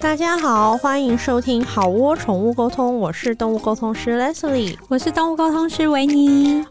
大家好，欢迎收听好窝宠物沟通，我是动物沟通师 Leslie，我是动物沟通师维尼。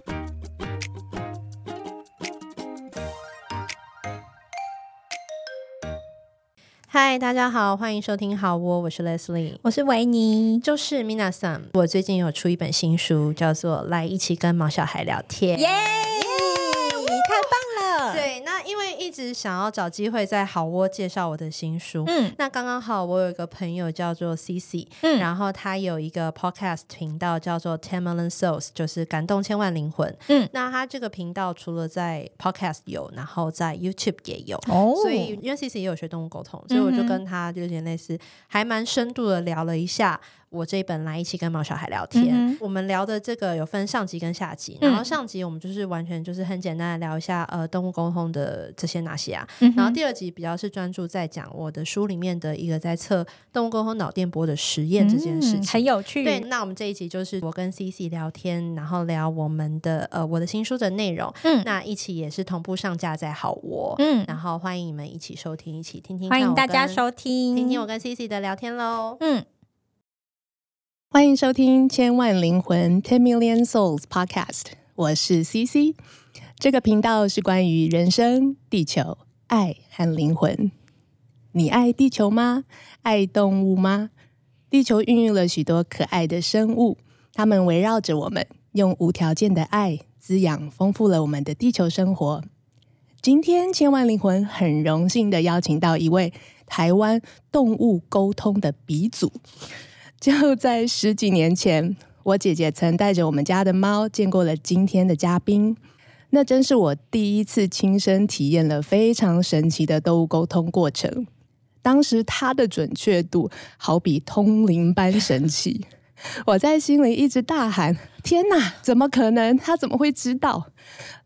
嗨，大家好，欢迎收听好窝，我是 Leslie，我是维尼，就是 Mina Sam。我最近有出一本新书，叫做《来一起跟毛小孩聊天》。耶、太棒了！对，那因为一直想要找机会在好窝介绍我的新书，嗯，那刚刚好，我有一个朋友叫做 CC，嗯，然后他有一个 podcast 频道叫做 Ten Million Souls，就是感动千万灵魂，嗯，那他这个频道除了在 podcast 有，然后在 YouTube 也有，哦，所以因为 CC 也有学动物沟通，所以我就跟他就有点类似，还蛮深度的聊了一下。我这一本来一起跟毛小孩聊天，嗯，我们聊的这个有分上集跟下集，然后上集我们就是完全就是很简单的聊一下呃动物沟通的这些哪些啊，嗯，然后第二集比较是专注在讲我的书里面的一个在测动物沟通脑电波的实验这件事情，嗯，很有趣。对，那我们这一集就是我跟 CC 聊天，然后聊我们的呃我的新书的内容，嗯，那一起也是同步上架在好我，嗯，然后欢迎你们一起收听，一起听听看，欢迎大家收听，听听我跟 CC 的聊天喽，嗯。欢迎收听《千万灵魂 Ten Million Souls Podcast》，我是 CC。这个频道是关于人生、地球、爱和灵魂。你爱地球吗？爱动物吗？地球孕育了许多可爱的生物，它们围绕着我们，用无条件的爱滋养、丰富了我们的地球生活。今天，千万灵魂很荣幸的邀请到一位台湾动物沟通的鼻祖。就在十几年前，我姐姐曾带着我们家的猫见过了今天的嘉宾，那真是我第一次亲身体验了非常神奇的动物沟通过程。当时它的准确度好比通灵般神奇，我在心里一直大喊：“天哪，怎么可能？它怎么会知道？”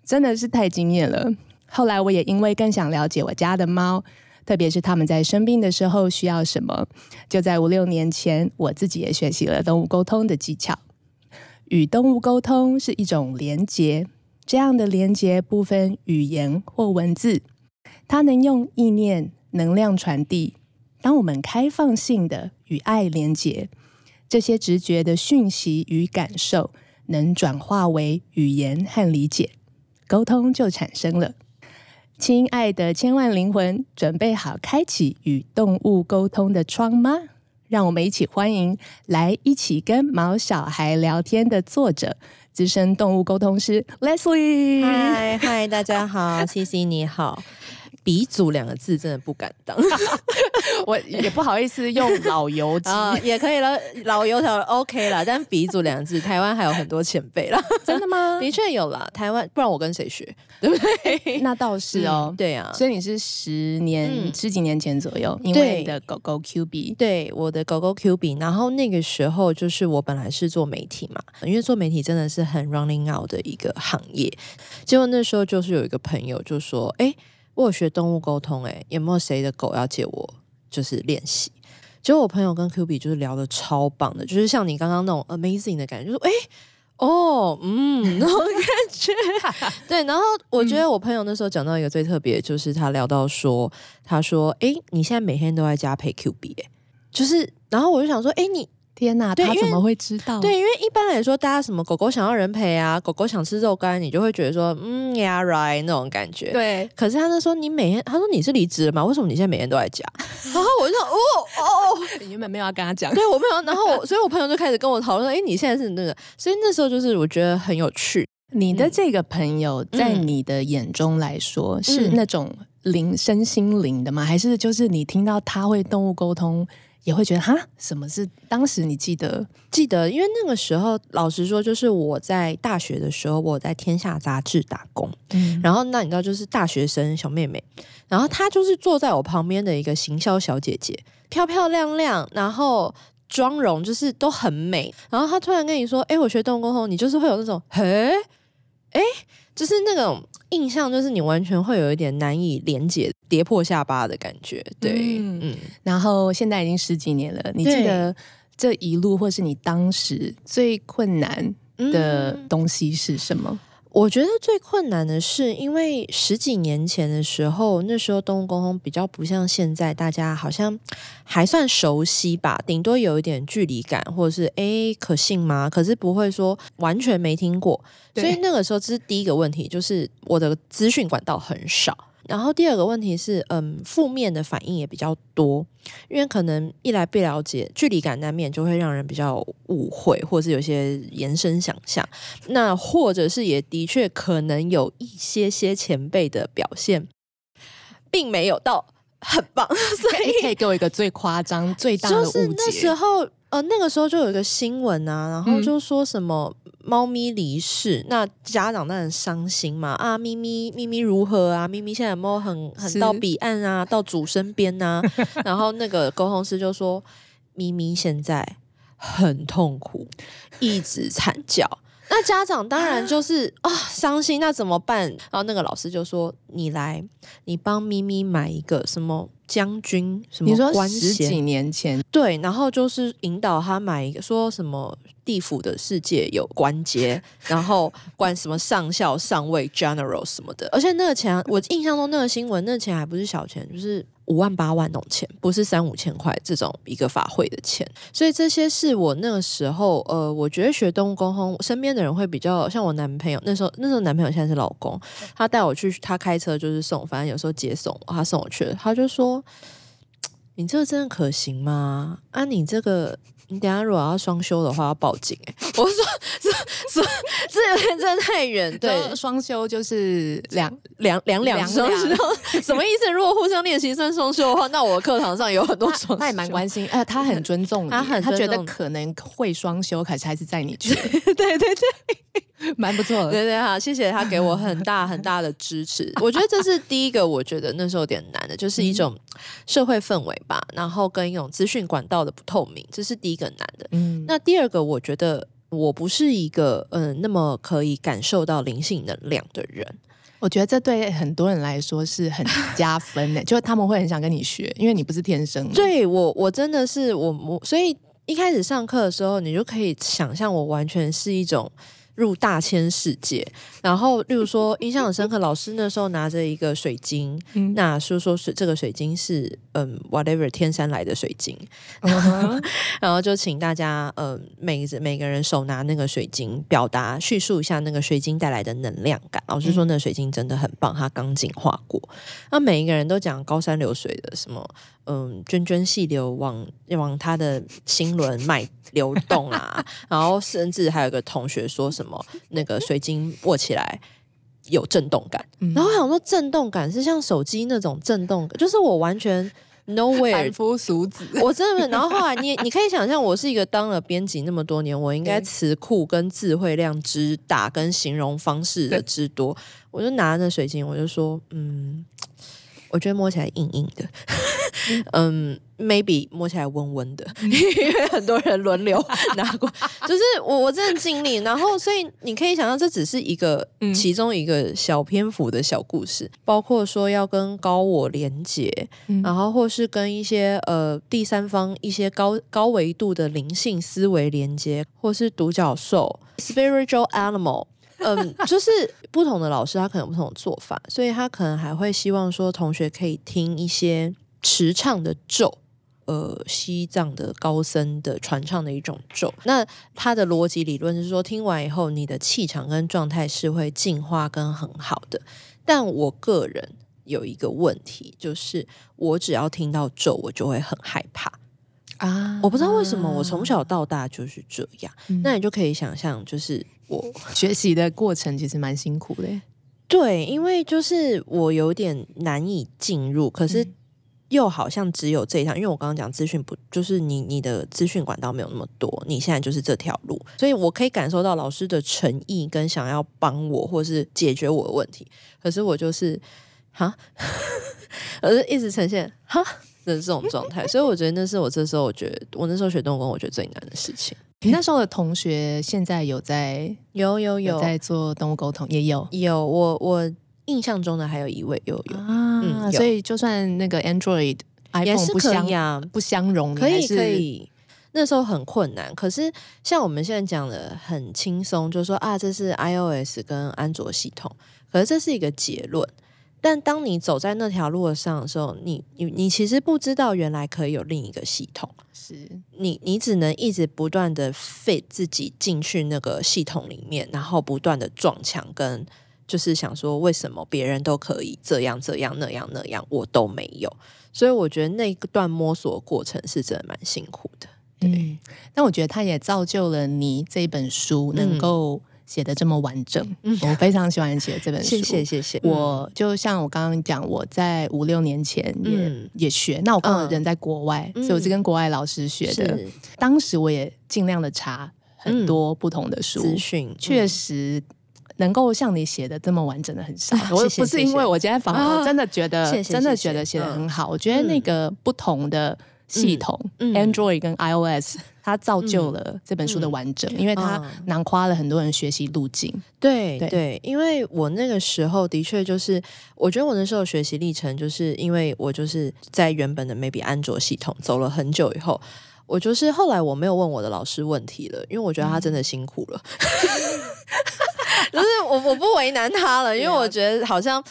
真的是太惊艳了。后来我也因为更想了解我家的猫。特别是他们在生病的时候需要什么，就在五六年前，我自己也学习了动物沟通的技巧。与动物沟通是一种连结，这样的连接不分语言或文字，它能用意念能量传递。当我们开放性的与爱连接，这些直觉的讯息与感受能转化为语言和理解，沟通就产生了。亲爱的千万灵魂，准备好开启与动物沟通的窗吗？让我们一起欢迎来一起跟毛小孩聊天的作者、资深动物沟通师 Leslie。嗨嗨，大家好，CC 你好。鼻祖两个字真的不敢当，我也不好意思用老油鸡、呃、也可以了，老油条 OK 了，但鼻祖两个字，台湾还有很多前辈了，真的吗？的确有了，台湾不然我跟谁学，对不对？那倒是哦，嗯、对啊，所以你是十年、嗯、十几年前左右，因为你的狗狗 Q B，对我的狗狗 Q B，然后那个时候就是我本来是做媒体嘛，因为做媒体真的是很 running out 的一个行业，结果那时候就是有一个朋友就说，哎。我有学动物沟通，诶，有没有谁的狗要借我就是练习？结果我朋友跟 Q B 就是聊的超棒的，就是像你刚刚那种 amazing 的感觉，就说哎哦嗯 那种感觉。对，然后我觉得我朋友那时候讲到一个最特别，就是他聊到说，他说哎，你现在每天都在家陪 Q B，哎，就是，然后我就想说，哎你。天呐，他怎么会知道？对，因为一般来说，大家什么狗狗想要人陪啊，狗狗想吃肉干，你就会觉得说，嗯，Yeah right 那种感觉。对。可是他就说，你每天，他说你是离职了吗？为什么你现在每天都在家？然后我就说，哦哦，你原本没有要跟他讲，对我没有。然后我，所以我朋友就开始跟我讨论说，哎，你现在是那个？所以那时候就是我觉得很有趣。你的这个朋友在你的眼中来说，嗯、是那种灵身心灵的吗？还是就是你听到他会动物沟通？也会觉得哈，什么是当时你记得记得？因为那个时候，老实说，就是我在大学的时候，我在天下杂志打工。嗯，然后那你知道，就是大学生小妹妹，然后她就是坐在我旁边的一个行销小姐姐，漂漂亮亮，然后妆容就是都很美。然后她突然跟你说：“哎，我学动物沟通，你就是会有那种嘿，哎，就是那种印象，就是你完全会有一点难以连接。”跌破下巴的感觉，对，嗯，嗯，然后现在已经十几年了，你记得这一路或是你当时最困难的东西是什么？我觉得最困难的是，因为十几年前的时候，那时候动物沟通比较不像现在，大家好像还算熟悉吧，顶多有一点距离感，或者是哎，可信吗？可是不会说完全没听过。所以那个时候，这是第一个问题，就是我的资讯管道很少。然后第二个问题是，嗯，负面的反应也比较多，因为可能一来不了解，距离感难免就会让人比较误会，或是有些延伸想象。那或者是也的确可能有一些些前辈的表现，并没有到很棒，所以可以给我一个最夸张、最大的误解。就是那时候，呃，那个时候就有一个新闻啊，然后就说什么。嗯猫咪离世，那家长当然伤心嘛。啊，咪咪咪咪如何啊？咪咪现在有没有很很到彼岸啊？到主身边啊？然后那个沟通师就说，咪咪现在很痛苦，一直惨叫。那家长当然就是 啊伤心，那怎么办？然后那个老师就说，你来，你帮咪咪买一个什么将军什么？你说十几年前对，然后就是引导他买一个，说什么？地府的世界有关节，然后管什么上校、上尉、general 什么的，而且那个钱，我印象中那个新闻，那个钱还不是小钱，就是五万八万那种钱，不是三五千块这种一个法会的钱。所以这些是我那个时候，呃，我觉得学动物沟通，身边的人会比较像我男朋友，那时候那时候男朋友现在是老公，他带我去，他开车就是送，反正有时候接送，他送我去，他就说：“你这个真的可行吗？啊，你这个。”你等下如果要双休的话，要报警哎、欸！我说这这这有点真的太远。对，双休就是两两两两双休，什么意思？如果互相练习算双休的话，那我课堂上有很多双休。他也蛮关心，呃，他很尊重你，他很他觉得可能会双休，可是还是在你去。对对对。蛮不错的，对对好，谢谢他给我很大很大的支持。我觉得这是第一个，我觉得那时候有点难的，就是一种社会氛围吧，然后跟一种资讯管道的不透明，这是第一个难的。嗯，那第二个，我觉得我不是一个嗯、呃、那么可以感受到灵性能量的人。我觉得这对很多人来说是很加分的，就是他们会很想跟你学，因为你不是天生的。对我，我真的是我我，所以一开始上课的时候，你就可以想象我完全是一种。入大千世界，然后例如说 印象很深刻，老师那时候拿着一个水晶，嗯、那说说是这个水晶是嗯 whatever 天山来的水晶，然后就请大家嗯每每个人手拿那个水晶，表达叙述一下那个水晶带来的能量感。老师说那个水晶真的很棒，它刚净化过。那每一个人都讲高山流水的什么。嗯，涓涓细流往往他的心轮脉流动啊，然后甚至还有个同学说什么那个水晶握起来有震动感，嗯、然后我想说震动感是像手机那种震动感，就是我完全 nowhere 凡夫俗子，我真的。然后后来你你可以想象，我是一个当了编辑那么多年，我应该词库跟智慧量之大，跟形容方式的之多，我就拿着那水晶，我就说嗯。我觉得摸起来硬硬的，嗯，maybe 摸起来温温的，因为很多人轮流拿过，就是我我真的尽力，然后所以你可以想象，这只是一个其中一个小篇幅的小故事，包括说要跟高我连接，然后或是跟一些呃第三方一些高高维度的灵性思维连接，或是独角兽。Spiritual animal。嗯，就是不同的老师，他可能有不同的做法，所以他可能还会希望说，同学可以听一些持唱的咒，呃，西藏的高僧的传唱的一种咒。那他的逻辑理论是说，听完以后，你的气场跟状态是会进化跟很好的。但我个人有一个问题，就是我只要听到咒，我就会很害怕啊！我不知道为什么，我从小到大就是这样。嗯、那你就可以想象，就是。我 学习的过程其实蛮辛苦的，对，因为就是我有点难以进入，可是又好像只有这一条，因为我刚刚讲资讯不，就是你你的资讯管道没有那么多，你现在就是这条路，所以我可以感受到老师的诚意跟想要帮我或是解决我的问题，可是我就是哈，我是一直呈现哈的这种状态，所以我觉得那是我这时候我觉得我那时候学动物沟通我觉得最难的事情。你那时候的同学现在有在有 有有，有在做动物沟通，也有有我我印象中的还有一位有有啊，嗯、所以就算那个 Android iPhone 不相不相容，可以可以。那时候很困难。可是像我们现在讲的很轻松，就是说啊，这是 iOS 跟安卓系统，可是这是一个结论。但当你走在那条路上的时候，你你你其实不知道原来可以有另一个系统，是你你只能一直不断的 fit 自己进去那个系统里面，然后不断的撞墙，跟就是想说为什么别人都可以这样这样那样那样，我都没有。所以我觉得那段摸索过程是真的蛮辛苦的。对，嗯，但我觉得它也造就了你这本书能够。写的这么完整，嗯，我非常喜欢写这本书。谢谢谢谢。我就像我刚刚讲，我在五六年前也、嗯、也学，那我刚好人在国外，嗯，所以我是跟国外老师学的。当时我也尽量的查很多不同的书资讯，确实能够像你写的这么完整的很少。啊、我不是因为我今天访问，我真的觉得真的觉得写的很好，嗯。我觉得那个不同的系统，嗯嗯，Android 跟 iOS。它造就了这本书的完整，因为它囊括了很多人学习路径。对对，对，因为我那个时候的确就是，我觉得我那时候学习历程，就是因为我就是在原本的 maybe 安卓系统走了很久以后，我就是后来我没有问我的老师问题了，因为我觉得他真的辛苦了。嗯 就是我我不为难他了，因为我觉得好像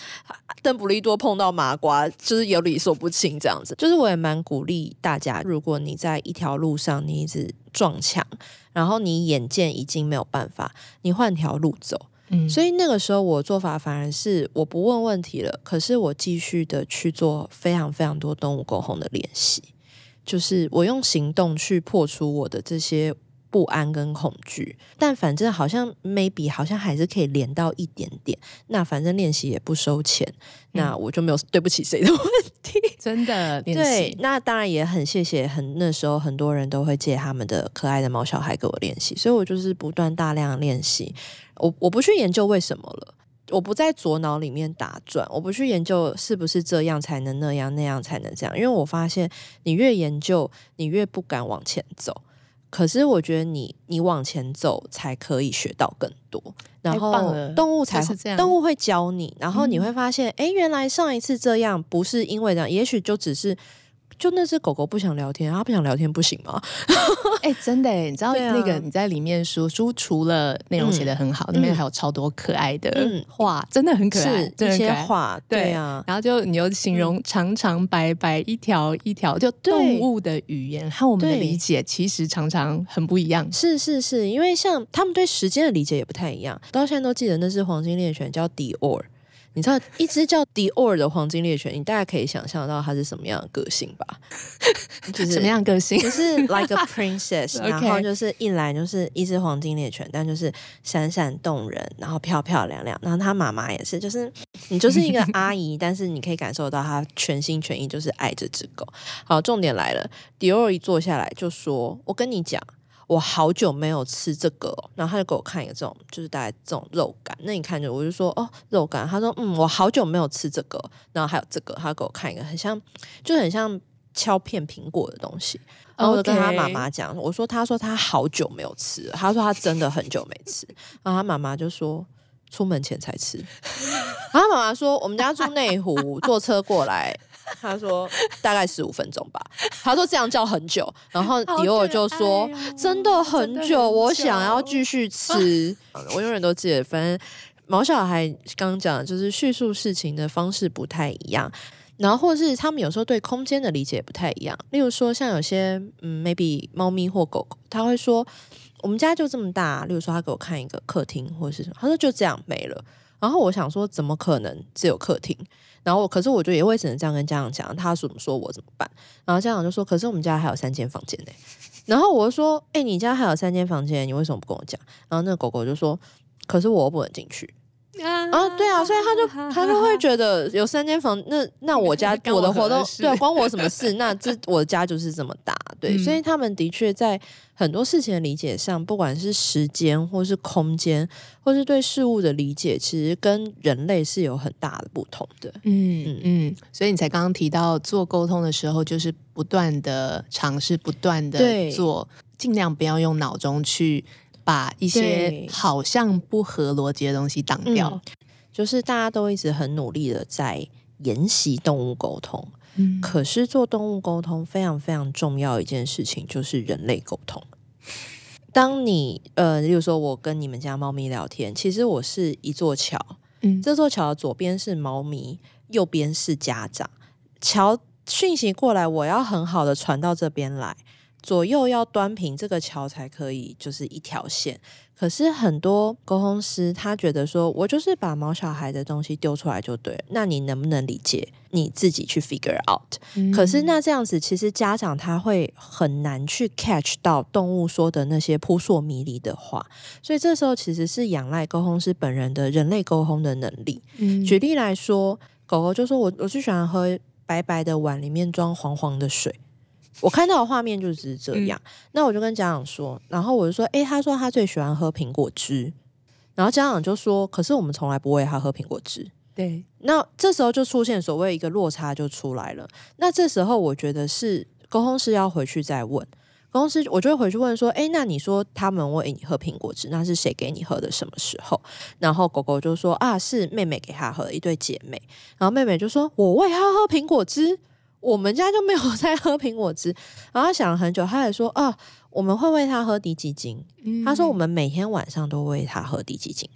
邓布利多碰到麻瓜，就是有理说不清这样子。就是我也蛮鼓励大家，如果你在一条路上你一直撞墙，然后你眼见已经没有办法，你换条路走。嗯，所以那个时候我做法反而是我不问问题了，可是我继续的去做非常非常多动物沟通的练习，就是我用行动去破除我的这些。不安跟恐惧，但反正好像 maybe 好像还是可以连到一点点。那反正练习也不收钱，嗯，那我就没有对不起谁的问题。真的练习，对，那当然也很谢谢很那时候很多人都会借他们的可爱的毛小孩给我练习，所以我就是不断大量练习。我我不去研究为什么了，我不在左脑里面打转，我不去研究是不是这样才能那样，那样才能这样，因为我发现你越研究，你越不敢往前走。可是我觉得你你往前走才可以学到更多，然后动物才会这样，动物会教你，然后你会发现，哎、嗯，原来上一次这样不是因为这样，也许就只是。就那只狗狗不想聊天，它不想聊天不行吗？哎、欸，真的哎，你知道那个你在里面书书除了内容写的很好，里、嗯、面还有超多可爱的画、嗯，真的很可爱，是这些画对啊。然后就你又形容长长白白一条一条，就动物的语言和我们的理解其实常常很不一样。是是是，因为像他们对时间的理解也不太一样。到现在都记得那只黄金猎犬叫 Dior。你知道一只叫迪奥尔的黄金猎犬，你大概可以想象到它是什么样的个性吧？就是什么样个性？就是 like a princess，然后就是一来就是一只黄金猎犬，但就是闪闪动人，然后漂漂亮亮。然后它妈妈也是，就是你就是一个 阿姨，但是你可以感受到她全心全意就是爱这只狗。好，重点来了，迪奥尔一坐下来就说：“我跟你讲。”我好久没有吃这个，然后他就给我看一个这种，就是大概这种肉感。那你看着，我就说哦，肉感。他说嗯，我好久没有吃这个，然后还有这个，他给我看一个很像，就很像敲片苹果的东西。然后我就跟他妈妈讲我说他说他好久没有吃，他说他真的很久没吃。然后他妈妈就说出门前才吃。然后他妈妈说我们家住内湖，坐车过来。他说大概十五分钟吧。他说这样叫很久，然后迪欧就说真的很久，我想要继续吃。我永远都记得，反正毛小孩刚刚讲的就是叙述事情的方式不太一样，然后或是他们有时候对空间的理解也不太一样。例如说，像有些嗯，maybe 猫咪或狗狗，他会说我们家就这么大。例如说，他给我看一个客厅或者是什么，他说就这样没了。然后我想说，怎么可能只有客厅？然后，可是我就也会只能这样跟家长讲，他怎么说我怎么办？然后家长就说：“可是我们家还有三间房间呢。”然后我就说：“哎、你家还有三间房间，你为什么不跟我讲？”然后那个狗狗就说：“可是我又不能进去。”啊，啊，对啊，所以他就他就会觉得有三间房，那那我家 我的活动对啊，关我什么事？那这我的家就是这么大，对，嗯，所以他们的确在很多事情的理解上，不管是时间或是空间，或是对事物的理解，其实跟人类是有很大的不同的。嗯嗯嗯，所以你才刚刚提到做沟通的时候，就是不断的尝试，不断的做，尽量不要用脑中去。把一些好像不合逻辑的东西挡掉，嗯，就是大家都一直很努力的在研习动物沟通，嗯，可是做动物沟通非常非常重要一件事情就是人类沟通。当你呃，例如说我跟你们家猫咪聊天，其实我是一座桥，嗯，这座桥的左边是猫咪，右边是家长，桥讯息过来，我要很好的传到这边来。左右要端平，这个桥才可以就是一条线。可是很多沟通师他觉得说，我就是把毛小孩的东西丢出来就对了，那你能不能理解？你自己去 figure out。嗯。可是那这样子，其实家长他会很难去 catch 到动物说的那些扑朔迷离的话，所以这时候其实是仰赖沟通师本人的人类沟通的能力。嗯。举例来说，狗狗就说我我最喜欢喝白白的碗里面装黄黄的水。我看到的画面就是这样，嗯，那我就跟家长说，然后我就说，诶，他说他最喜欢喝苹果汁，然后家长就说，可是我们从来不喂他喝苹果汁。对，那这时候就出现所谓一个落差就出来了。那这时候我觉得是沟通师要回去再问，沟通师我就会回去问说，诶，那你说他们喂你喝苹果汁，那是谁给你喝的？什么时候？然后狗狗就说啊，是妹妹给他喝，一对姐妹。然后妹妹就说，我喂他喝苹果汁。我们家就没有在喝苹果汁，然后他想了很久，他也说啊，我们会喂他喝滴鸡精。嗯、他说我们每天晚上都喂他喝滴鸡精。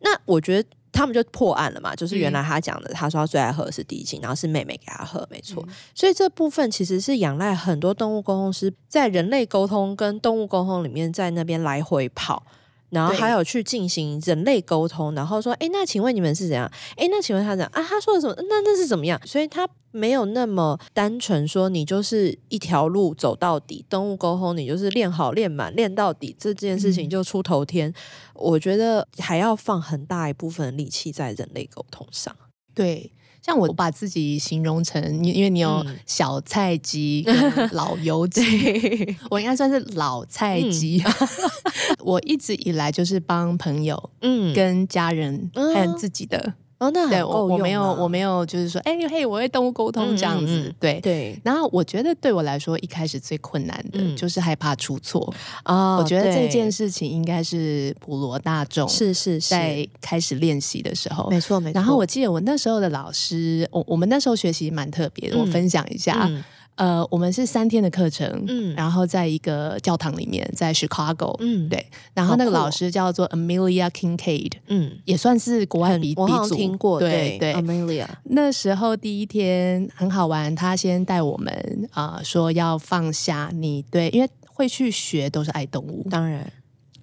那我觉得他们就破案了嘛，就是原来他讲的，嗯、他说他最爱喝的是滴鸡精，然后是妹妹给他喝，没错。嗯、所以这部分其实是仰赖很多动物沟通师在人类沟通跟动物沟通里面在那边来回跑。然后还有去进行人类沟通，然后说，哎，那请问你们是怎样？哎，那请问他怎样啊？他说的什么？那那是怎么样？所以他没有那么单纯说，你就是一条路走到底。动物沟通，你就是练好练满练到底，这件事情就出头天。嗯。我觉得还要放很大一部分力气在人类沟通上。对。像我把自己形容成，因为你有小菜鸡 老油鸡，嗯、我应该算是老菜鸡。嗯、我一直以来就是帮朋友、嗯，跟家人还有自己的。哦，那对我我没有我没有就是说，哎、欸、嘿，我会动物沟通这样子，嗯嗯、对对。然后我觉得对我来说，一开始最困难的就是害怕出错啊、嗯。我觉得这件事情应该是普罗大众是是在开始练习的时候，没错没错。然后我记得我那时候的老师，我我们那时候学习蛮特别的，我分享一下。呃，我们是三天的课程，嗯，然后在一个教堂里面，在 Chicago，嗯，对，然后那个老师叫做 Amelia Kincaid，嗯，也算是国外鼻鼻祖，听过，对对，Amelia。那时候第一天很好玩，他先带我们啊、呃，说要放下你对，因为会去学都是爱动物，当然，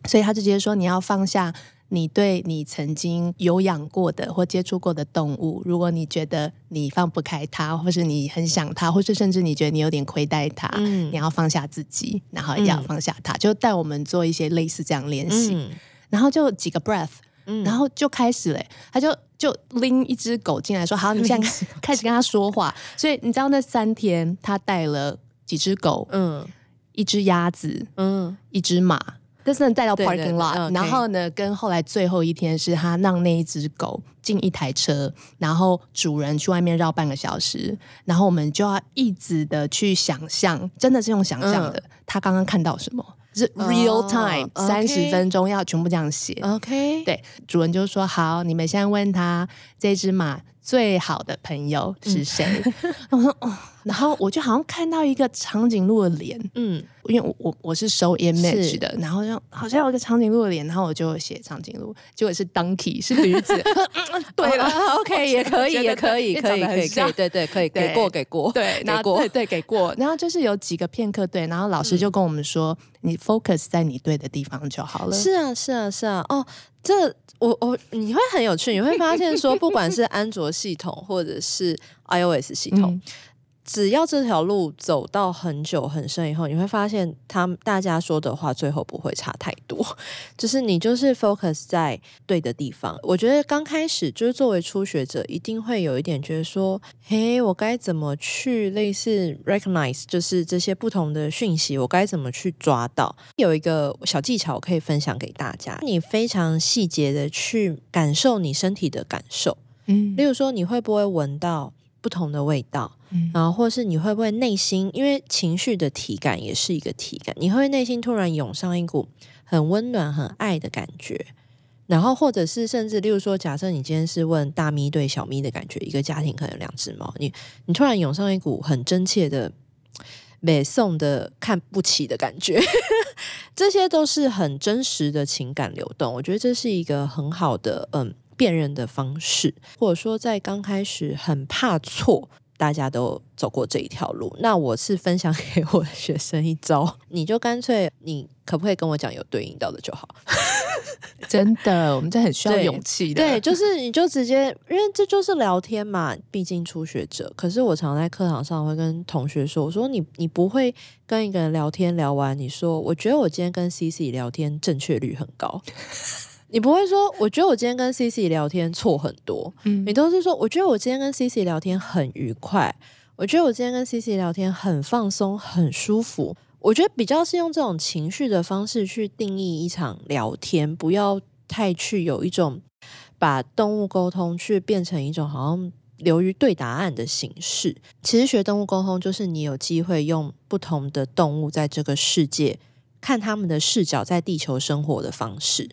所以他就直接说你要放下。你对你曾经有养过的或接触过的动物，如果你觉得你放不开它，或是你很想它，或是甚至你觉得你有点亏待它，嗯，你要放下自己，然后也要放下它，嗯，就带我们做一些类似这样练习，嗯，然后就几个 breath，嗯，然后就开始嘞，他就就拎一只狗进来说：“好，你现在 开始跟他说话。”所以你知道那三天他带了几只狗，嗯，一只鸭子，嗯，一只马。但是带到 parking lot，对对对，然后呢，跟后来最后一天是他让那一只狗进一台车，然后主人去外面绕半个小时，然后我们就要一直的去想象，真的是用想象的，嗯、他刚刚看到什么，是 real time，三十分钟要全部这样写。OK，对，主人就说好，你们现在问他这只马最好的朋友是谁？嗯、我说哦。然后我就好像看到一个长颈鹿的脸，嗯，因为我我我是收 image 的，然后就好像有一个长颈鹿的脸，然后我就写长颈鹿，结果是 donkey 是驴子，对了，OK 也可以也可以可以可以可以，对对可以给过给过，对，然后对对给过，然后就是有几个片刻对，然后老师就跟我们说，你 focus 在你对的地方就好了。是啊是啊是啊，哦，这我我你会很有趣，你会发现说，不管是安卓系统或者是 iOS 系统。只要这条路走到很久很深以后，你会发现他们大家说的话最后不会差太多，就是你就是 focus 在对的地方。我觉得刚开始就是作为初学者，一定会有一点觉得说，嘿，我该怎么去类似 recognize，就是这些不同的讯息，我该怎么去抓到？有一个小技巧可以分享给大家，你非常细节的去感受你身体的感受，嗯，例如说你会不会闻到不同的味道？然后，或是你会不会内心，因为情绪的体感也是一个体感，你会内心突然涌上一股很温暖、很爱的感觉，然后或者是甚至，例如说，假设你今天是问大咪对小咪的感觉，一个家庭可能有两只猫，你你突然涌上一股很真切的美颂的看不起的感觉，这些都是很真实的情感流动。我觉得这是一个很好的嗯辨认的方式，或者说在刚开始很怕错。大家都走过这一条路，那我是分享给我的学生一招，你就干脆，你可不可以跟我讲有对应到的就好？真的，我们这很需要勇气的。对，就是你就直接，因为这就是聊天嘛，毕竟初学者。可是我常在课堂上会跟同学说，我说你你不会跟一个人聊天聊完，你说我觉得我今天跟 CC 聊天正确率很高。你不会说，我觉得我今天跟 CC 聊天错很多，嗯，你都是说，我觉得我今天跟 CC 聊天很愉快，我觉得我今天跟 CC 聊天很放松、很舒服。我觉得比较是用这种情绪的方式去定义一场聊天，不要太去有一种把动物沟通去变成一种好像流于对答案的形式。其实学动物沟通就是你有机会用不同的动物在这个世界看他们的视角，在地球生活的方式。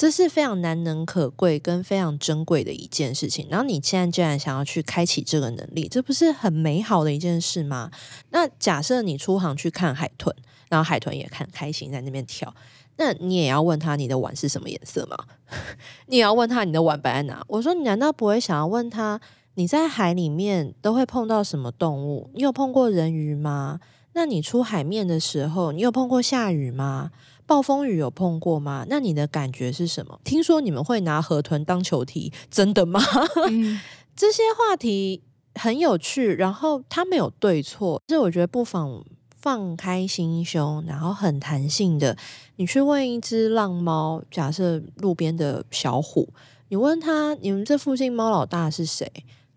这是非常难能可贵跟非常珍贵的一件事情。然后你现在既然想要去开启这个能力，这不是很美好的一件事吗？那假设你出航去看海豚，然后海豚也看开心在那边跳，那你也要问他你的碗是什么颜色吗？你也要问他你的碗摆在哪？我说你难道不会想要问他你在海里面都会碰到什么动物？你有碰过人鱼吗？那你出海面的时候，你有碰过下雨吗？暴风雨有碰过吗？那你的感觉是什么？听说你们会拿河豚当球踢，真的吗？嗯、这些话题很有趣，然后它没有对错，所以我觉得不妨放开心胸，然后很弹性的，你去问一只浪猫，假设路边的小虎，你问他，你们这附近猫老大是谁？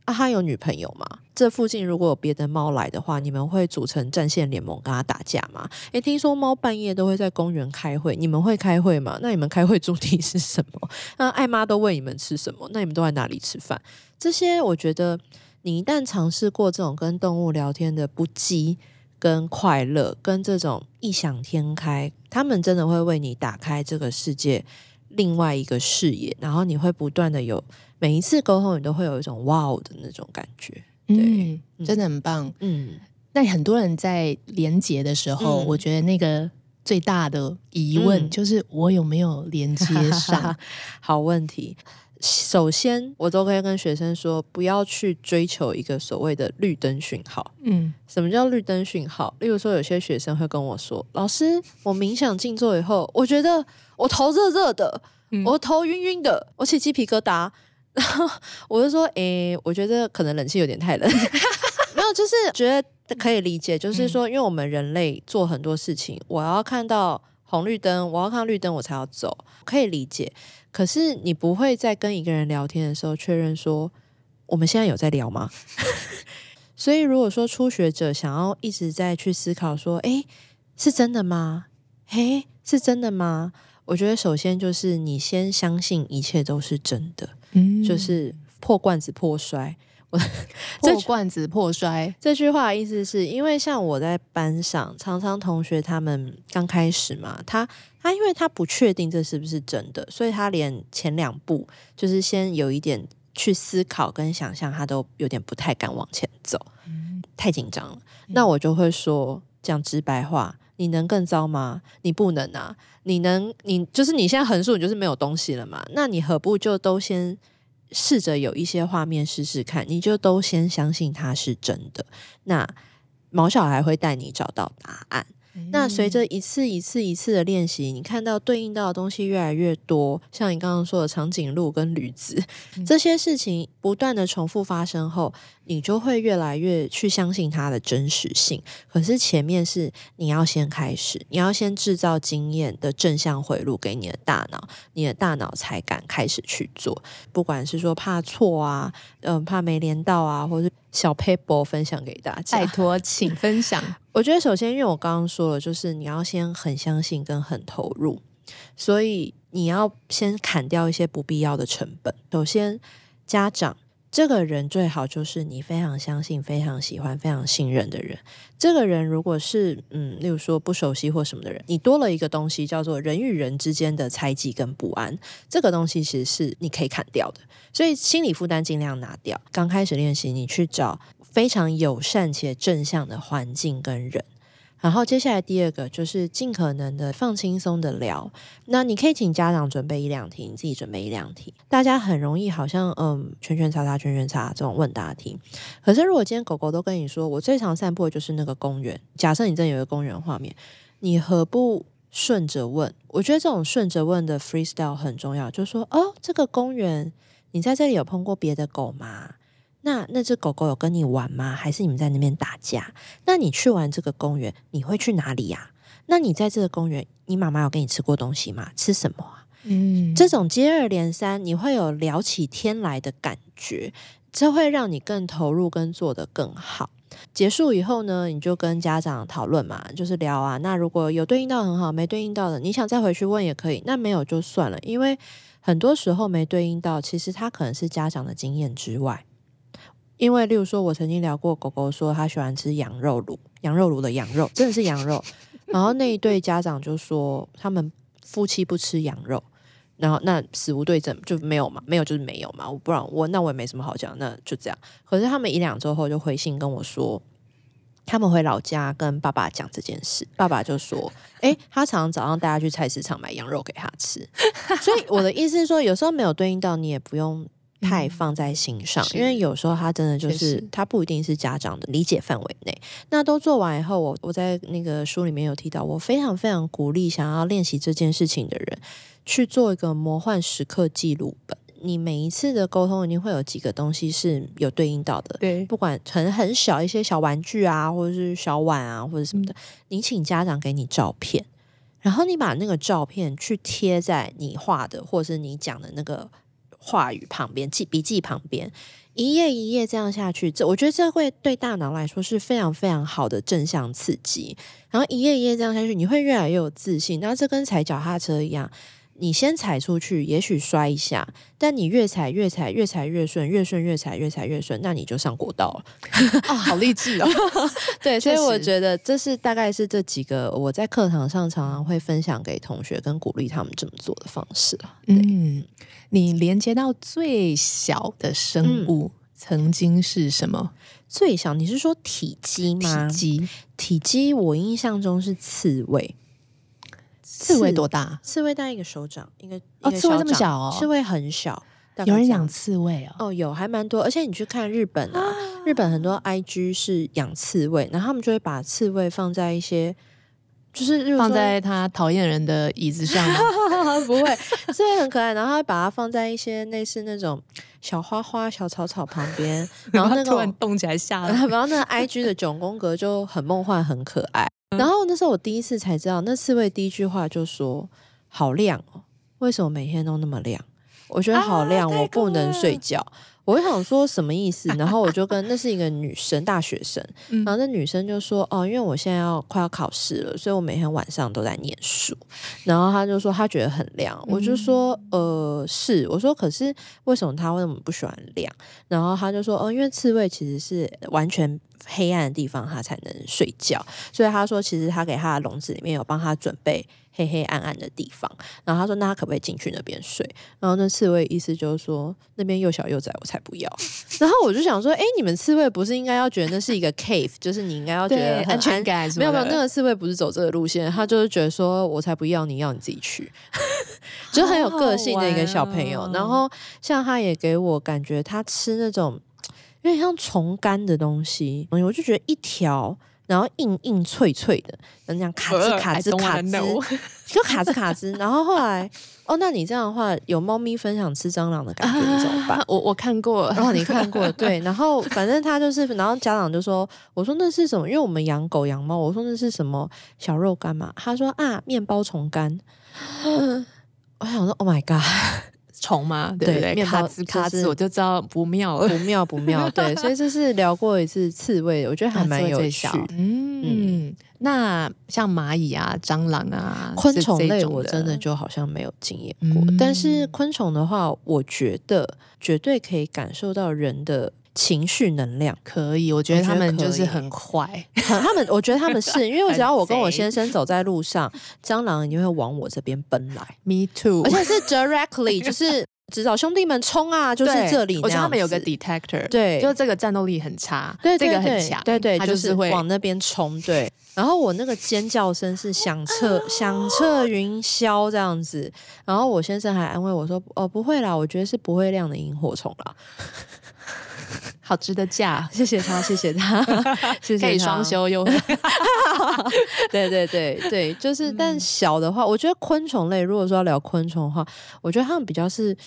啊，他有女朋友吗？这附近如果有别的猫来的话，你们会组成战线联盟跟他打架吗？诶，听说猫半夜都会在公园开会，你们会开会吗？那你们开会主题是什么？那爱妈都喂你们吃什么？那你们都在哪里吃饭？这些我觉得，你一旦尝试过这种跟动物聊天的不羁、跟快乐、跟这种异想天开，他们真的会为你打开这个世界另外一个视野，然后你会不断的有。每一次沟通，你都会有一种哇哦的那种感觉，对，嗯、真的很棒。嗯，那很多人在连接的时候，嗯、我觉得那个最大的疑问就是我有没有连接上？嗯、好问题。首先，我都可以跟学生说，不要去追求一个所谓的绿灯讯号。嗯，什么叫绿灯讯号？例如说，有些学生会跟我说：“老师，我冥想静坐以后，我觉得我头热热的，嗯、我头晕晕的，我起鸡皮疙瘩。”然 后我就说，诶、欸，我觉得可能冷气有点太冷，没有，就是觉得可以理解，就是说，因为我们人类做很多事情，我要看到红绿灯，我要看到绿灯，我才要走，可以理解。可是你不会在跟一个人聊天的时候确认说，我们现在有在聊吗？所以如果说初学者想要一直在去思考说，诶，是真的吗？诶，是真的吗？我觉得首先就是你先相信一切都是真的。嗯，就是破罐子破摔。我 破罐子破摔这句话的意思是因为像我在班上，常常同学他们刚开始嘛，他他因为他不确定这是不是真的，所以他连前两步就是先有一点去思考跟想象，他都有点不太敢往前走，太紧张了。那我就会说，讲直白话，你能更糟吗？你不能啊。你能，你就是你现在横竖，你就是没有东西了嘛？那你何不就都先试着有一些画面试试看？你就都先相信它是真的。那毛小孩会带你找到答案。那随着一次一次一次的练习，你看到对应到的东西越来越多，像你刚刚说的长颈鹿跟驴子这些事情不断的重复发生后，你就会越来越去相信它的真实性。可是前面是你要先开始，你要先制造经验的正向回路给你的大脑，你的大脑才敢开始去做。不管是说怕错啊，嗯、呃，怕没连到啊，或者是小撇步分享给大家，拜托，请分享。我觉得首先，因为我刚刚说了，就是你要先很相信跟很投入，所以你要先砍掉一些不必要的成本。首先，家长这个人最好就是你非常相信、非常喜欢、非常信任的人。这个人如果是嗯，例如说不熟悉或什么的人，你多了一个东西叫做人与人之间的猜忌跟不安，这个东西其实是你可以砍掉的。所以心理负担尽量拿掉。刚开始练习，你去找非常友善且正向的环境跟人。然后接下来第二个就是尽可能的放轻松的聊。那你可以请家长准备一两题，你自己准备一两题。大家很容易好像嗯圈圈叉叉圈圈叉这种问答题。可是如果今天狗狗都跟你说，我最常散步的就是那个公园。假设你真的有一个公园画面，你何不顺着问？我觉得这种顺着问的 freestyle 很重要。就说哦，这个公园，你在这里有碰过别的狗吗？那那只狗狗有跟你玩吗？还是你们在那边打架？那你去完这个公园，你会去哪里呀？那你在这个公园，你妈妈有给你吃过东西吗？吃什么啊？嗯，这种接二连三，你会有聊起天来的感觉，这会让你更投入，跟做得更好。结束以后呢，你就跟家长讨论嘛，就是聊啊。那如果有对应到很好，没对应到的，你想再回去问也可以。那没有就算了，因为很多时候没对应到，其实它可能是家长的经验之外。因为，例如说，我曾经聊过狗狗说它喜欢吃羊肉炉，羊肉炉的羊肉真的是羊肉。然后那一对家长就说他们夫妻不吃羊肉，然后那死无对证就没有嘛，没有就是没有嘛。我不然我那我也没什么好讲，那就这样。可是他们一两周后就回信跟我说，他们回老家跟爸爸讲这件事，爸爸就说：“诶，他常常早上带他去菜市场买羊肉给他吃。”所以我的意思是说，有时候没有对应到，你也不用。太放在心上，因为有时候他真的就是他不一定是家长的理解范围内。那都做完以后，我我在那个书里面有提到，我非常非常鼓励想要练习这件事情的人去做一个魔幻时刻记录本。你每一次的沟通一定会有几个东西是有对应到的，对，不管很很小一些小玩具啊，或者是小碗啊，或者什么的，你请家长给你照片，然后你把那个照片去贴在你画的或者是你讲的那个。话语旁边记笔记旁边，一页一页这样下去，这我觉得这会对大脑来说是非常非常好的正向刺激。然后一页一页这样下去，你会越来越有自信。然后这跟踩脚踏车一样。你先踩出去，也许摔一下，但你越踩越踩越踩越顺，越顺越踩越踩越顺，那你就上国道了。哦，好励志哦！对，所以我觉得这是大概是这几个我在课堂上常常会分享给同学跟鼓励他们这么做的方式。嗯，你连接到最小的生物曾经是什么？嗯，最小？你是说体积吗？体积？体积？我印象中是刺猬。刺猬多大？刺猬大一个手掌，一个哦，刺猬这么小哦，刺猬很小。有人养刺猬哦？哦，有，还蛮多。而且你去看日本啊，啊日本很多 IG 是养刺猬，然后他们就会把刺猬放在一些，就是放在他讨厌人的椅子上。不会，刺猬很可爱，然后他会把它放在一些类似那种小花花、小草草旁边 然后那个突然动起来吓人，然后那个 IG 的九宫格就很梦幻、很可爱。然后那时候我第一次才知道，那刺猬第一句话就说：“好亮哦，为什么每天都那么亮？我觉得好亮，啊、我不能睡觉。”我就想说什么意思？然后我就跟那是一个女生，大学生，然后那女生就说：“哦，因为我现在要快要考试了，所以我每天晚上都在念书。”然后她就说她觉得很亮，我就说：“呃，是。”我说：“可是为什么她为什么不喜欢亮？”然后她就说：“哦，因为刺猬其实是完全。”黑暗的地方，他才能睡觉。所以他说，其实他给他的笼子里面有帮他准备黑黑暗暗的地方。然后他说，那他可不可以进去那边睡？然后那刺猬意思就是说，那边又小又窄，我才不要。然后我就想说，哎，你们刺猬不是应该要觉得那是一个 cave，就是你应该要觉得很安全感？没有没有，那个刺猬不是走这个路线，他就是觉得说我才不要，你要你自己去，就很有个性的一个小朋友。好好然后像他也给我感觉，他吃那种。有点像虫干的东西，我就觉得一条，然后硬硬脆脆的，那这样卡兹卡兹卡兹，就卡兹卡兹。然后后来，哦，那你这样的话，有猫咪分享吃蟑螂的感觉，你怎么办？我我看过，然后你看过，对。然后反正他就是，然后家长就说：“我说那是什么？因为我们养狗养猫，我说那是什么小肉干嘛？”他说：“啊，面包虫干。”我想说：“Oh my god！” 虫嘛，对不对？面包咔吱咔吱，我就知道不妙了，不妙不妙。对，所以这是聊过一次刺猬，我觉得还蛮有趣。嗯嗯，那像蚂蚁啊、蟑螂啊，昆虫类我真的就好像没有经验过。但是昆虫的话，我觉得绝对可以感受到人的。情绪能量可以，我觉得他们就是很坏。他们，我觉得他们是因为只要我跟我先生走在路上，蟑螂一定会往我这边奔来。Me too，而且是 directly，就是指导兄弟们冲啊，就是这里。我觉得他们有个 detector，对，就这个战斗力很差，对，这个很强，对对，他就是会往那边冲。对，然后我那个尖叫声是响彻响彻云霄这样子，然后我先生还安慰我说：“哦，不会啦，我觉得是不会亮的萤火虫啦。”好值得嫁，谢谢他，谢谢他，谢谢他。可以双休又，对对对对，就是。嗯、但小的话，我觉得昆虫类，如果说要聊昆虫的话，我觉得他们比较是，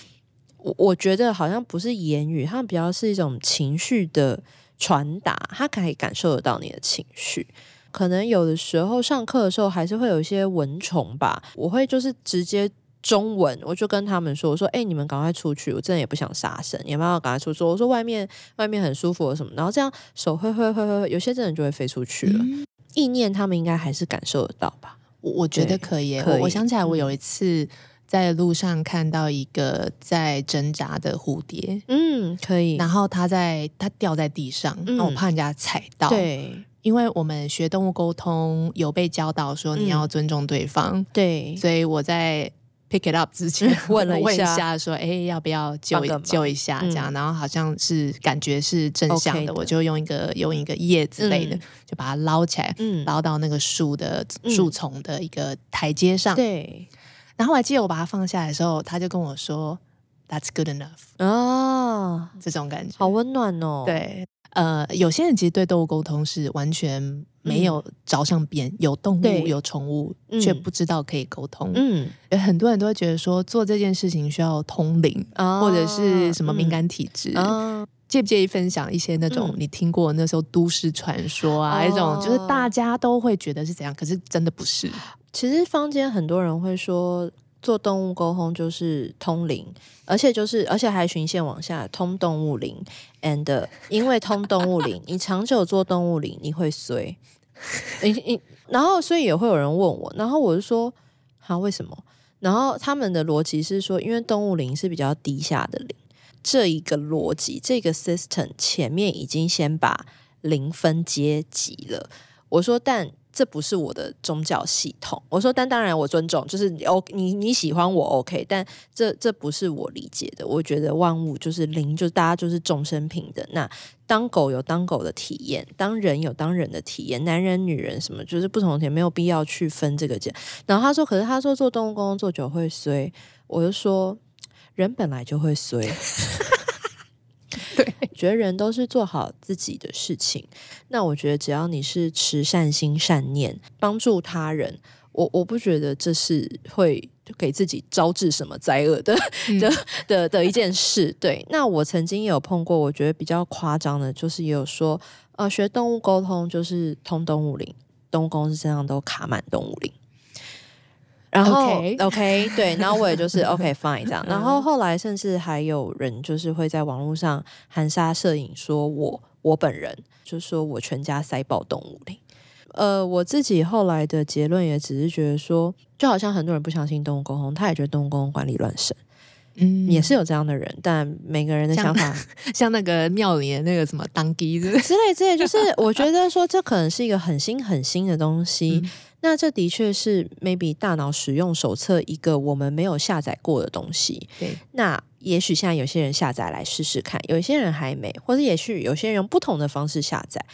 我我觉得好像不是言语，他们比较是一种情绪的传达，他可以感受得到你的情绪。可能有的时候上课的时候，还是会有一些蚊虫吧，我会就是直接。中文，我就跟他们说：“我说，哎、欸，你们赶快出去，我真的也不想杀生，也不要赶快出去。我说外面外面很舒服什么，然后这样手挥挥挥挥，有些真的就会飞出去了。嗯、意念他们应该还是感受得到吧？我我觉得可以，可以我。我想起来，我有一次在路上看到一个在挣扎的蝴蝶，嗯，可以。然后它在它掉在地上，那、嗯、我怕人家踩到，对，因为我们学动物沟通有被教导说你要尊重对方，嗯、对，所以我在。Pick it up 之前 问了一下，说：“哎，要不要救一救一下？这样，然后好像是感觉是正向的，我就用一个用一个叶子类的，就把它捞起来，捞到那个树的树丛的一个台阶上。对，然后我还记得我把它放下来的时候，他就跟我说：‘That's good enough。’哦，这种感觉。好温暖哦。对，呃，有些人其实对动物沟通是完全。”没有着上边，有动物有宠物，却不知道可以沟通。嗯，很多人都会觉得说做这件事情需要通灵，哦、或者是什么敏感体质。嗯哦、介不介意分享一些那种你听过那时候都市传说啊？嗯、一种就是大家都会觉得是怎样，可是真的不是。其实坊间很多人会说。做动物沟通就是通灵，而且就是而且还循线往下通动物灵，and 因为通动物灵，你长久做动物灵，你会衰，你你然后所以也会有人问我，然后我就说啊为什么？然后他们的逻辑是说，因为动物灵是比较低下的灵，这一个逻辑这个 system 前面已经先把灵分阶级了。我说但。这不是我的宗教系统。我说，但当然我尊重，就是你你你喜欢我 OK，但这这不是我理解的。我觉得万物就是灵，就大家就是众生平等。那当狗有当狗的体验，当人有当人的体验，男人女人什么就是不同的体验，没有必要去分这个界。然后他说，可是他说做动物工作久会衰，我就说人本来就会衰。对，觉得人都是做好自己的事情。那我觉得只要你是持善心、善念，帮助他人，我我不觉得这是会给自己招致什么灾厄的、嗯、的的的一件事。对，那我曾经也有碰过，我觉得比较夸张的，就是也有说，呃，学动物沟通就是通动物灵，动物公司身上都卡满动物灵。然后 OK, 对，然后我也就是 OK fine 这样，然后后来甚至还有人就是会在网络上含沙射影，说我我本人就说我全家塞爆动物灵。呃，我自己后来的结论也只是觉得说，就好像很多人不相信动物沟通，他也觉得动物沟通管理乱神，嗯，也是有这样的人，但每个人的想法像，像那个庙里的那个什么当机之类之类，就是我觉得说这可能是一个很新很新的东西。嗯那这的确是 maybe 大脑使用手册一个我们没有下载过的东西。对，那也许现在有些人下载来试试看，有些人还没，或者也许有些人用不同的方式下载。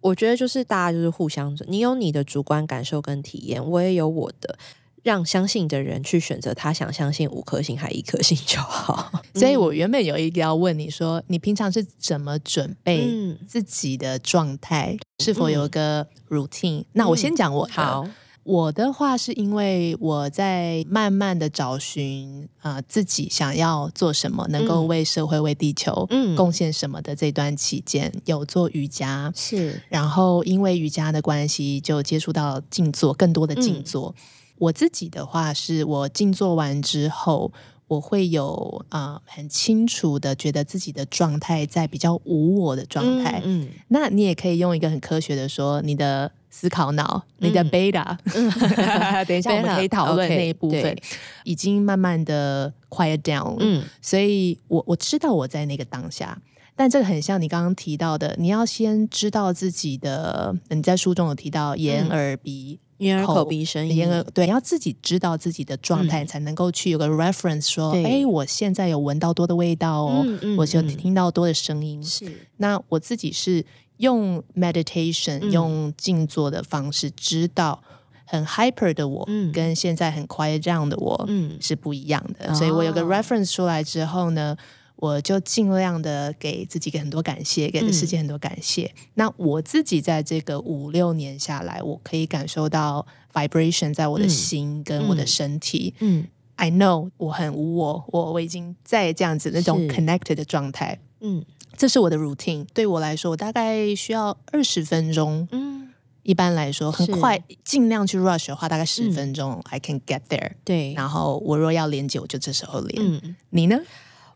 我觉得就是大家就是互相，你有你的主观感受跟体验，我也有我的，让相信的人去选择他想相信五颗星还一颗星就好。所以我原本有一个要问你说，你平常是怎么准备自己的状态？嗯、是否有一个 routine？、嗯、那我先讲我好。我的话是因为我在慢慢的找寻啊、呃、自己想要做什么，能够为社会、为地球贡献什么的这段期间，嗯、有做瑜伽是，然后因为瑜伽的关系，就接触到静坐，更多的静坐。嗯、我自己的话是我静坐完之后，我会有啊、呃、很清楚的觉得自己的状态在比较无我的状态。嗯，嗯那你也可以用一个很科学的说，你的思考脑，你的 beta，、嗯、等一下我们 可以讨论那一部分，okay, 已经慢慢的 quiet down。嗯，所以我我知道我在那个当下，但这个很像你刚刚提到的，你要先知道自己的，你在书中有提到眼耳鼻。嗯眼耳口鼻声音，对，你要自己知道自己的状态，才能够去有个 reference，说，哎、嗯，我现在有闻到多的味道哦，我就听到多的声音。是，那我自己是用 meditation，、嗯、用静坐的方式，知道很 hyper 的我，嗯、跟现在很 quiet down 的我，嗯，是不一样的。嗯、所以我有个 reference 出来之后呢。我就尽量的给自己给很多感谢，给这世界很多感谢。嗯、那我自己在这个五六年下来，我可以感受到 vibration 在我的心跟我的身体。嗯，嗯，I know 我很无我，我我已经在这样子那种 connected 的状态。嗯，这是我的 routine。对我来说，我大概需要二十分钟。嗯，一般来说很快，尽量去 rush 的话，大概十分钟、嗯、I can get there。对，然后我若要连接，我就这时候连。嗯，你呢？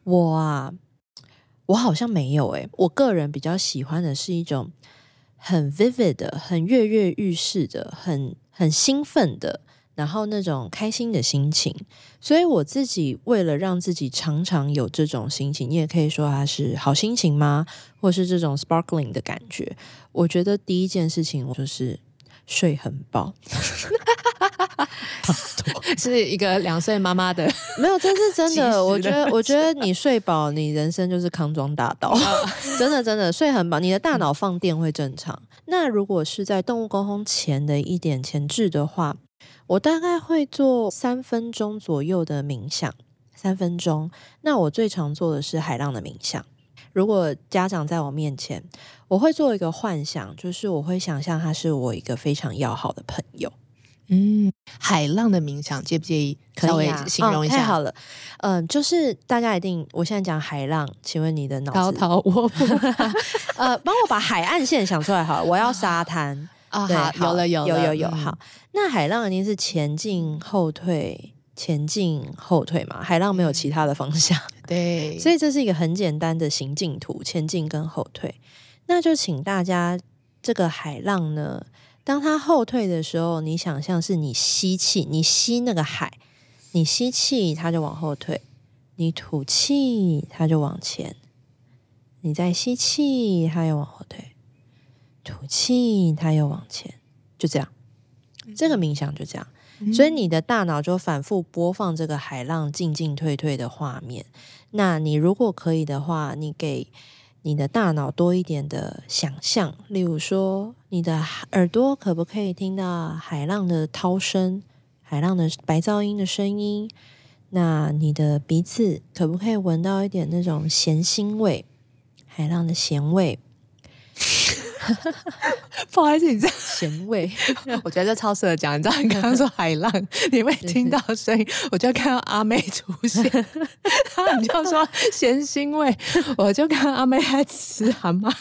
我啊，我好像没有诶、我个人比较喜欢的是一种很 vivid 的、很跃跃欲试的、很很兴奋的，然后那种开心的心情。所以我自己为了让自己常常有这种心情，你也可以说它是好心情吗？或是这种 sparkling 的感觉？我觉得第一件事情我就是睡很饱。是一个两岁妈妈的，没有，这是真的。我觉得，我觉得你睡饱，你人生就是康庄大道。真的，真的睡很饱，你的大脑放电会正常。那如果是在动物沟通前的一点前置的话，我大概会做三分钟左右的冥想，三分钟。那我最常做的是海浪的冥想。如果家长在我面前，我会做一个幻想，就是我会想象他是我一个非常要好的朋友。嗯，海浪的冥想，介不介意稍微形容一下？太好了，嗯，就是大家一定，我现在讲海浪，请问你的脑子？滔滔我不，呃，帮我把海岸线想出来好了。我要沙滩啊，好，有了，有，有，有，有。好，那海浪一定是前进后退，前进后退嘛？海浪没有其他的方向，对，所以这是一个很简单的行进图，前进跟后退。那就请大家，这个海浪呢？当它后退的时候，你想象是你吸气，你吸那个海，你吸气它就往后退，你吐气它就往前，你再吸气它又往后退，吐气它又往前，就这样，这个冥想就这样，所以你的大脑就反复播放这个海浪进进退退的画面。那你如果可以的话，你给。你的大脑多一点的想象，例如说，你的耳朵可不可以听到海浪的涛声、海浪的白噪音的声音？那你的鼻子可不可以闻到一点那种咸腥味、海浪的咸味？不好意思，你这咸味，我觉得这超适合讲。你知道，你刚刚说海浪，你会听到声音，我就看到阿妹出现，然后你就说咸腥味，我就看到阿妹在吃蛤蟆。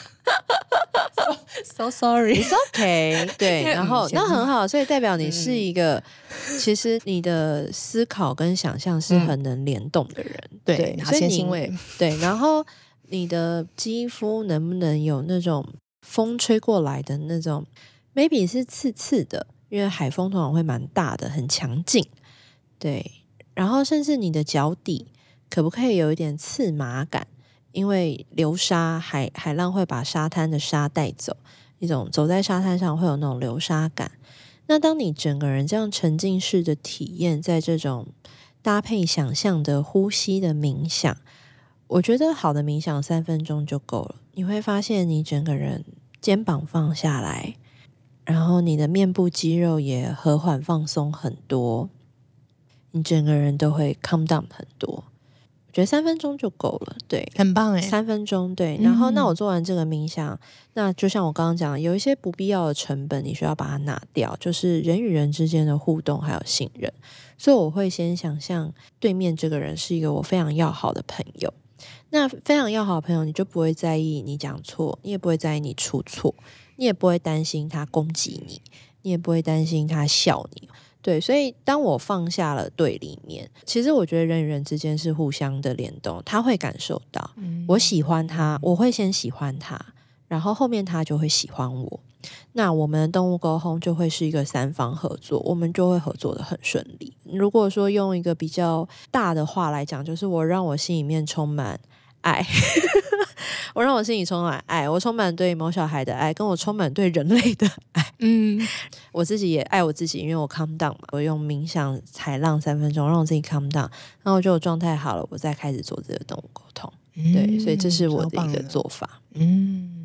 so, so sorry，it's okay。对，然后那很好，所以代表你是一个，嗯、其实你的思考跟想象是很能联动的人。嗯、对，对咸腥味。对，然后你的肌肤能不能有那种？风吹过来的那种，maybe 是刺刺的，因为海风通常会蛮大的，很强劲。对，然后甚至你的脚底可不可以有一点刺麻感？因为流沙海海浪会把沙滩的沙带走，一种走在沙滩上会有那种流沙感。那当你整个人这样沉浸式的体验，在这种搭配想象的呼吸的冥想，我觉得好的冥想三分钟就够了。你会发现你整个人。肩膀放下来，然后你的面部肌肉也和缓放松很多，你整个人都会 calm down 很多。我觉得三分钟就够了，对，很棒诶。三分钟对。然后，那我做完这个冥想，嗯、那就像我刚刚讲，有一些不必要的成本，你需要把它拿掉，就是人与人之间的互动还有信任。所以我会先想象对面这个人是一个我非常要好的朋友。那非常要好的朋友，你就不会在意你讲错，你也不会在意你出错，你也不会担心他攻击你，你也不会担心他笑你。对，所以当我放下了对立面，其实我觉得人与人之间是互相的联动，他会感受到，我喜欢他，我会先喜欢他，然后后面他就会喜欢我。那我们的动物沟通就会是一个三方合作，我们就会合作的很顺利。如果说用一个比较大的话来讲，就是我让我心里面充满爱，我让我心里充满爱，我充满对某小孩的爱，跟我充满对人类的爱。嗯，我自己也爱我自己，因为我 calm down 嘛，我用冥想踩浪三分钟，让我自己 calm down，然后我觉得我状态好了，我再开始做这个动物沟通。对，所以这是我的一个做法。嗯。